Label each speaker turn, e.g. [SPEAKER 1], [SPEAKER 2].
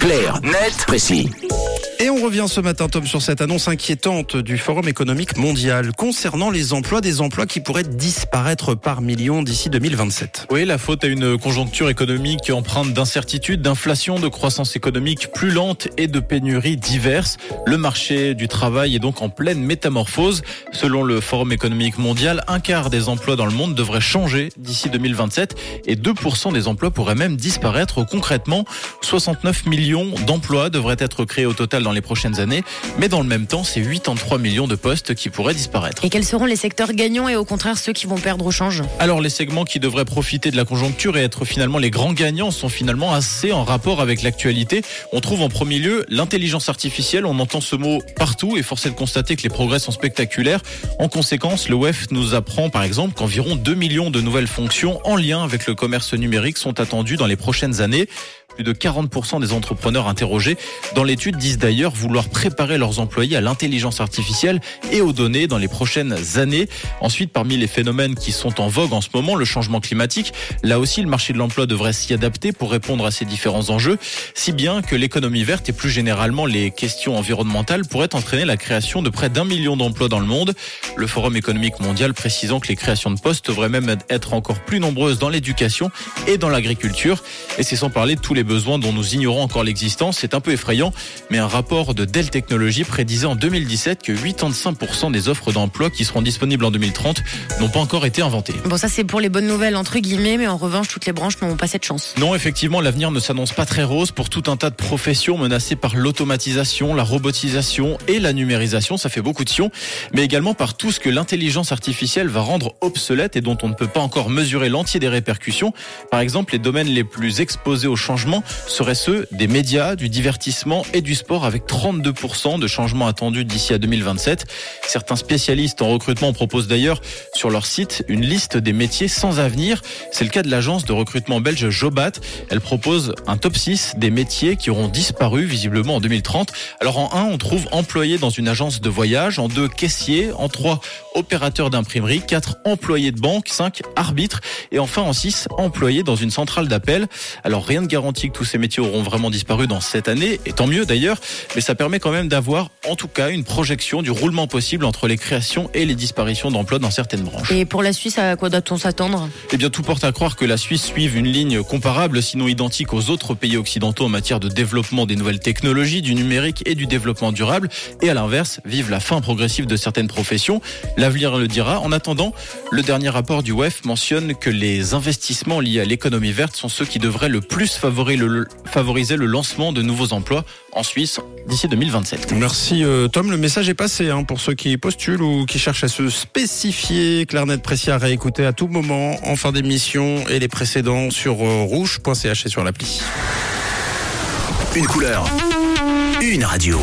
[SPEAKER 1] Clair, net, précis.
[SPEAKER 2] Et on revient ce matin, Tom, sur cette annonce inquiétante du Forum économique mondial concernant les emplois, des emplois qui pourraient disparaître par millions d'ici 2027.
[SPEAKER 3] Oui, la faute à une conjoncture économique empreinte d'incertitude, d'inflation, de croissance économique plus lente et de pénuries diverses. Le marché du travail est donc en pleine métamorphose. Selon le Forum économique mondial, un quart des emplois dans le monde devrait changer d'ici 2027 et 2% des emplois pourraient même disparaître concrètement. 69 millions d'emplois devraient être créés au total dans les prochaines années, mais dans le même temps, c'est 83 millions de postes qui pourraient disparaître.
[SPEAKER 4] Et quels seront les secteurs gagnants et au contraire ceux qui vont perdre au change?
[SPEAKER 3] Alors les segments qui devraient profiter de la conjoncture et être finalement les grands gagnants sont finalement assez en rapport avec l'actualité. On trouve en premier lieu l'intelligence artificielle, on entend ce mot partout et force est de constater que les progrès sont spectaculaires. En conséquence, le WEF nous apprend par exemple qu'environ 2 millions de nouvelles fonctions en lien avec le commerce numérique sont attendues dans les prochaines années. Plus de 40% des entrepreneurs interrogés dans l'étude disent d'ailleurs vouloir préparer leurs employés à l'intelligence artificielle et aux données dans les prochaines années. Ensuite, parmi les phénomènes qui sont en vogue en ce moment, le changement climatique, là aussi le marché de l'emploi devrait s'y adapter pour répondre à ces différents enjeux, si bien que l'économie verte et plus généralement les questions environnementales pourraient entraîner la création de près d'un million d'emplois dans le monde. Le Forum économique mondial précisant que les créations de postes devraient même être encore plus nombreuses dans l'éducation et dans l'agriculture. Et c'est sans parler tous les besoins dont nous ignorons encore l'existence. C'est un peu effrayant, mais un rapport de Dell Technologies prédisait en 2017 que 85% des offres d'emploi qui seront disponibles en 2030 n'ont pas encore été inventées.
[SPEAKER 4] Bon, ça c'est pour les bonnes nouvelles entre guillemets, mais en revanche, toutes les branches n'ont pas cette chance.
[SPEAKER 3] Non, effectivement, l'avenir ne s'annonce pas très rose pour tout un tas de professions menacées par l'automatisation, la robotisation et la numérisation. Ça fait beaucoup de sions, mais également par tout ce que l'intelligence artificielle va rendre obsolète et dont on ne peut pas encore mesurer l'entier des répercussions. Par exemple, les domaines les plus exposés au changement seraient ceux des médias, du divertissement et du sport avec 32% de changements attendus d'ici à 2027. Certains spécialistes en recrutement proposent d'ailleurs sur leur site une liste des métiers sans avenir. C'est le cas de l'agence de recrutement belge Jobat. Elle propose un top 6 des métiers qui auront disparu visiblement en 2030. Alors en 1, on trouve employé dans une agence de voyage, en 2, caissier, en 3, opérateur d'imprimerie, 4, employé de banque, 5, arbitre et enfin en 6, employé dans une centrale d'appel. Alors rien ne garantit tous ces métiers auront vraiment disparu dans cette année, et tant mieux d'ailleurs, mais ça permet quand même d'avoir en tout cas une projection du roulement possible entre les créations et les disparitions d'emplois dans certaines branches.
[SPEAKER 4] Et pour la Suisse, à quoi doit-on s'attendre?
[SPEAKER 3] Eh bien, tout porte à croire que la Suisse suive une ligne comparable, sinon identique aux autres pays occidentaux en matière de développement des nouvelles technologies, du numérique et du développement durable, et à l'inverse, vive la fin progressive de certaines professions. L'avenir le dira. En attendant, le dernier rapport du WEF mentionne que les investissements liés à l'économie verte sont ceux qui devraient le plus favoriser le, favoriser le lancement de nouveaux emplois en Suisse d'ici 2027.
[SPEAKER 2] Merci euh, Tom, le message est passé hein, pour ceux qui postulent ou qui cherchent à se spécifier. Clarnet précis à réécouter à tout moment en fin d'émission et les précédents sur euh, rouge.ch et sur l'appli.
[SPEAKER 1] Une couleur, une radio.